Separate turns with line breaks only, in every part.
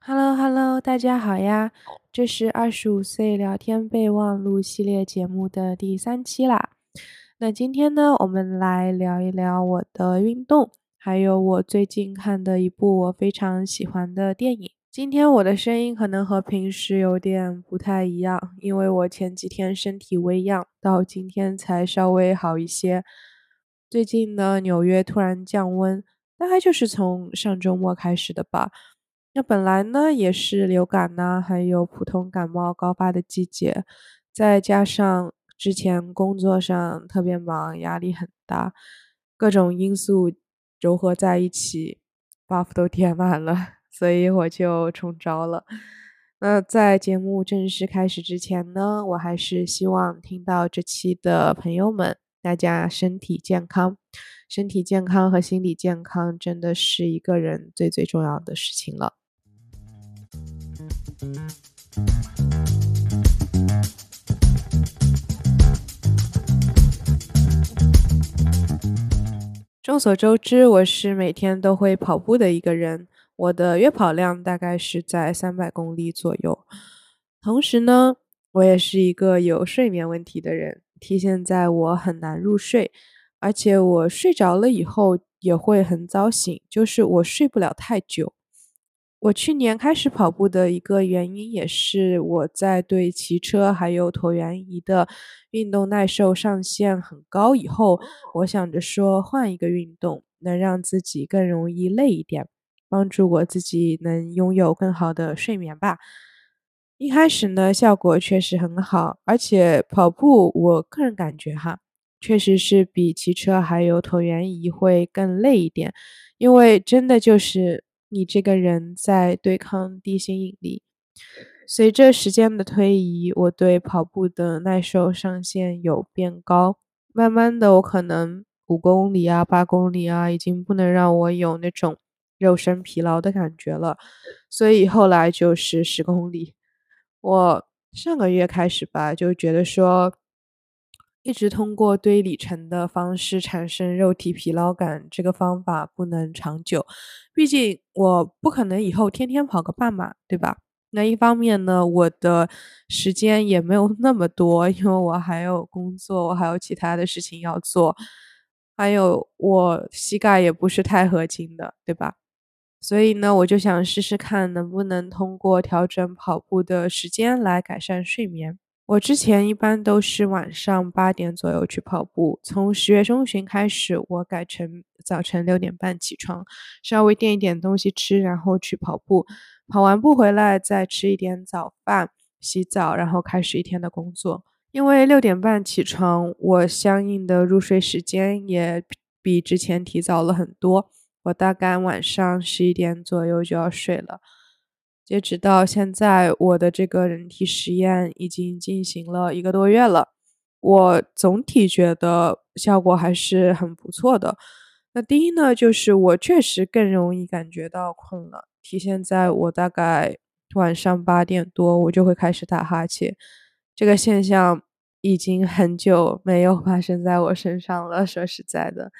Hello Hello，大家好呀！这是二十五岁聊天备忘录系列节目的第三期啦。那今天呢，我们来聊一聊我的运动，还有我最近看的一部我非常喜欢的电影。今天我的声音可能和平时有点不太一样，因为我前几天身体微恙，到今天才稍微好一些。最近呢，纽约突然降温，大概就是从上周末开始的吧。那本来呢也是流感呐，还有普通感冒高发的季节，再加上之前工作上特别忙，压力很大，各种因素糅合在一起，buff 都填满了，所以我就中招了。那在节目正式开始之前呢，我还是希望听到这期的朋友们，大家身体健康。身体健康和心理健康真的是一个人最最重要的事情了。众所周知，我是每天都会跑步的一个人，我的月跑量大概是在三百公里左右。同时呢，我也是一个有睡眠问题的人，体现在我很难入睡，而且我睡着了以后也会很早醒，就是我睡不了太久。我去年开始跑步的一个原因，也是我在对骑车还有椭圆仪的运动耐受上限很高以后，我想着说换一个运动，能让自己更容易累一点，帮助我自己能拥有更好的睡眠吧。一开始呢，效果确实很好，而且跑步我个人感觉哈，确实是比骑车还有椭圆仪会更累一点，因为真的就是。你这个人在对抗地心引力。随着时间的推移，我对跑步的耐受上限有变高。慢慢的，我可能五公里啊、八公里啊，已经不能让我有那种肉身疲劳的感觉了。所以后来就是十公里。我上个月开始吧，就觉得说。一直通过堆里程的方式产生肉体疲劳感，这个方法不能长久。毕竟我不可能以后天天跑个半马，对吧？那一方面呢，我的时间也没有那么多，因为我还有工作，我还有其他的事情要做，还有我膝盖也不是太合金的，对吧？所以呢，我就想试试看能不能通过调整跑步的时间来改善睡眠。我之前一般都是晚上八点左右去跑步，从十月中旬开始，我改成早晨六点半起床，稍微垫一点东西吃，然后去跑步。跑完步回来再吃一点早饭，洗澡，然后开始一天的工作。因为六点半起床，我相应的入睡时间也比之前提早了很多，我大概晚上十一点左右就要睡了。截止到现在，我的这个人体实验已经进行了一个多月了。我总体觉得效果还是很不错的。那第一呢，就是我确实更容易感觉到困了，体现在我大概晚上八点多，我就会开始打哈欠。这个现象已经很久没有发生在我身上了。说实在的，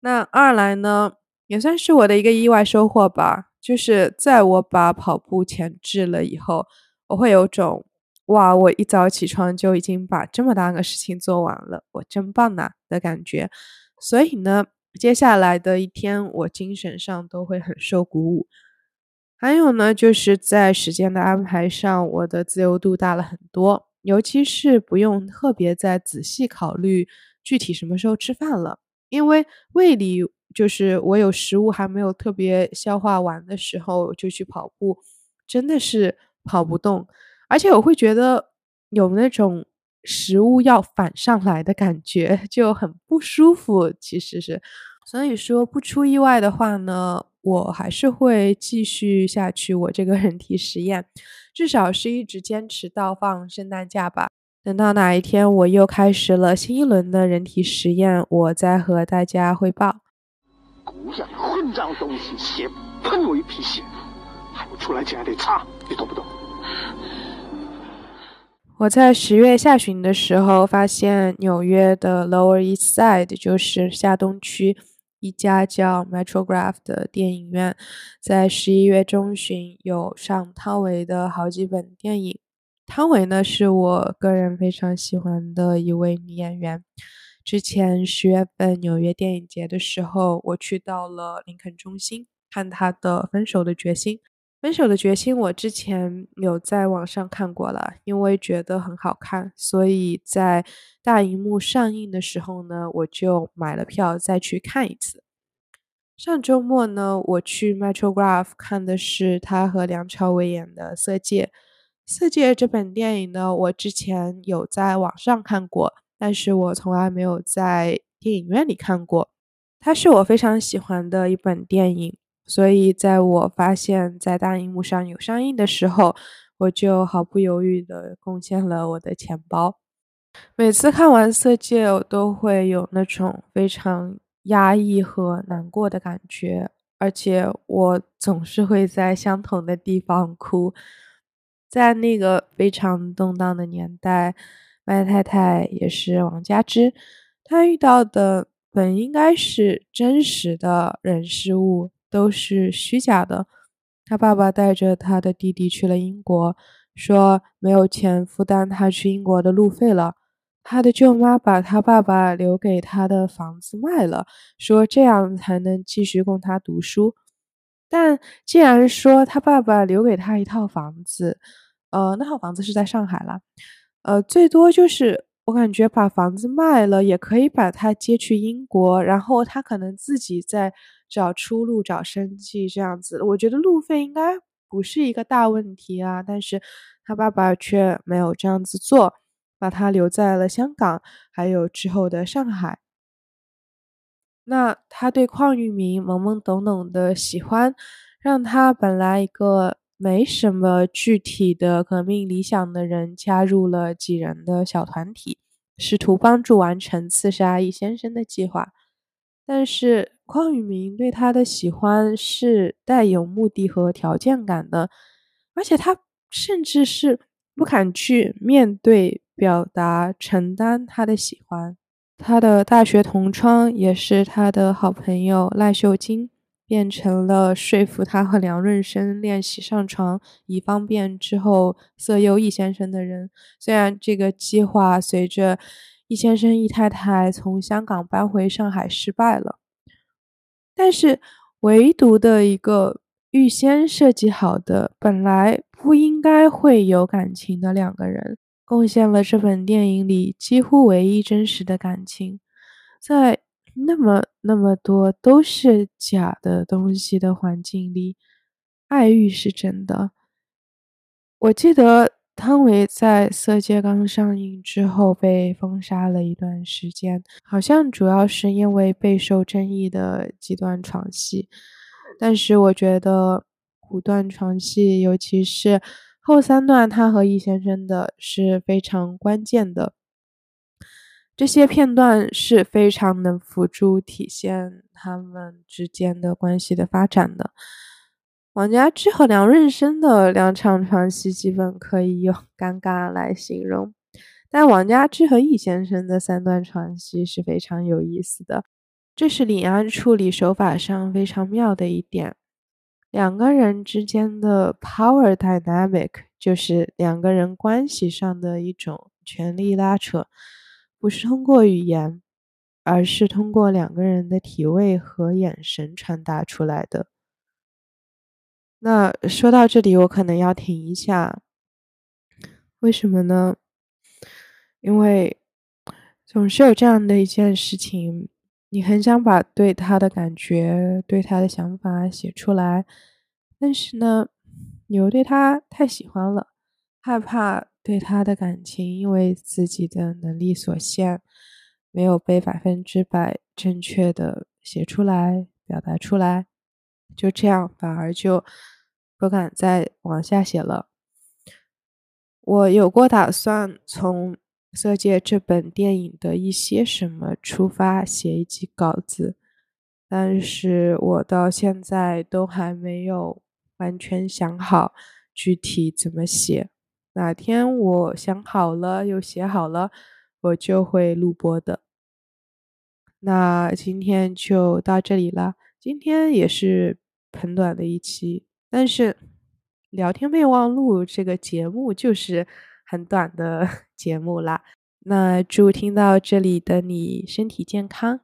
那二来呢，也算是我的一个意外收获吧。就是在我把跑步前置了以后，我会有种哇，我一早起床就已经把这么大个事情做完了，我真棒呐的感觉。所以呢，接下来的一天我精神上都会很受鼓舞。还有呢，就是在时间的安排上，我的自由度大了很多，尤其是不用特别再仔细考虑具体什么时候吃饭了，因为胃里。就是我有食物还没有特别消化完的时候，就去跑步，真的是跑不动，而且我会觉得有那种食物要反上来的感觉，就很不舒服。其实是，所以说不出意外的话呢，我还是会继续下去我这个人体实验，至少是一直坚持到放圣诞假吧。等到哪一天我又开始了新一轮的人体实验，我再和大家汇报。
混账东西，血喷我一屁血！我出来钱还得擦，你懂不懂？
我在十月下旬的时候，发现纽约的 Lower East Side，就是下东区一家叫 Metrograph 的电影院，在十一月中旬有上汤唯的好几本电影。汤唯呢，是我个人非常喜欢的一位女演员。之前十月份纽约电影节的时候，我去到了林肯中心看他的《分手的决心》。分手的决心，我之前有在网上看过了，因为觉得很好看，所以在大荧幕上映的时候呢，我就买了票再去看一次。上周末呢，我去 Metrograph 看的是他和梁朝伟演的《色戒》。《色戒》这本电影呢，我之前有在网上看过，但是我从来没有在电影院里看过。它是我非常喜欢的一本电影。所以，在我发现，在大荧幕上有上映的时候，我就毫不犹豫地贡献了我的钱包。每次看完《色戒》，我都会有那种非常压抑和难过的感觉，而且我总是会在相同的地方哭。在那个非常动荡的年代，麦太太也是王佳芝，她遇到的本应该是真实的人事物。都是虚假的。他爸爸带着他的弟弟去了英国，说没有钱负担他去英国的路费了。他的舅妈把他爸爸留给他的房子卖了，说这样才能继续供他读书。但既然说他爸爸留给他一套房子，呃，那套房子是在上海了，呃，最多就是我感觉把房子卖了，也可以把他接去英国，然后他可能自己再。找出路，找生计，这样子，我觉得路费应该不是一个大问题啊。但是他爸爸却没有这样子做，把他留在了香港，还有之后的上海。那他对邝裕民懵懵懂懂的喜欢，让他本来一个没什么具体的革命理想的人，加入了几人的小团体，试图帮助完成刺杀易先生的计划。但是邝宇民对他的喜欢是带有目的和条件感的，而且他甚至是不敢去面对、表达、承担他的喜欢。他的大学同窗也是他的好朋友赖秀晶，变成了说服他和梁润生练习上床，以方便之后色诱易先生的人。虽然这个计划随着。易先生、易太太从香港搬回上海失败了，但是唯独的一个预先设计好的、本来不应该会有感情的两个人，贡献了这本电影里几乎唯一真实的感情。在那么那么多都是假的东西的环境里，爱欲是真的。我记得。汤唯在《色戒》刚上映之后被封杀了一段时间，好像主要是因为备受争议的几段床戏。但是我觉得五段床戏，尤其是后三段他和易先生的是非常关键的。这些片段是非常能辅助体现他们之间的关系的发展的。王佳芝和梁润生的两场床戏基本可以用尴尬来形容，但王佳芝和易先生的三段床戏是非常有意思的，这是李安处理手法上非常妙的一点。两个人之间的 power dynamic 就是两个人关系上的一种权力拉扯，不是通过语言，而是通过两个人的体位和眼神传达出来的。那说到这里，我可能要停一下。为什么呢？因为总是有这样的一件事情，你很想把对他的感觉、对他的想法写出来，但是呢，你又对他太喜欢了，害怕对他的感情因为自己的能力所限，没有被百分之百正确的写出来、表达出来。就这样，反而就不敢再往下写了。我有过打算从《色戒》这本电影的一些什么出发写一集稿子，但是我到现在都还没有完全想好具体怎么写。哪天我想好了又写好了，我就会录播的。那今天就到这里了，今天也是很短的一期，但是聊天备忘录这个节目就是很短的 节目啦。那祝听到这里的你身体健康。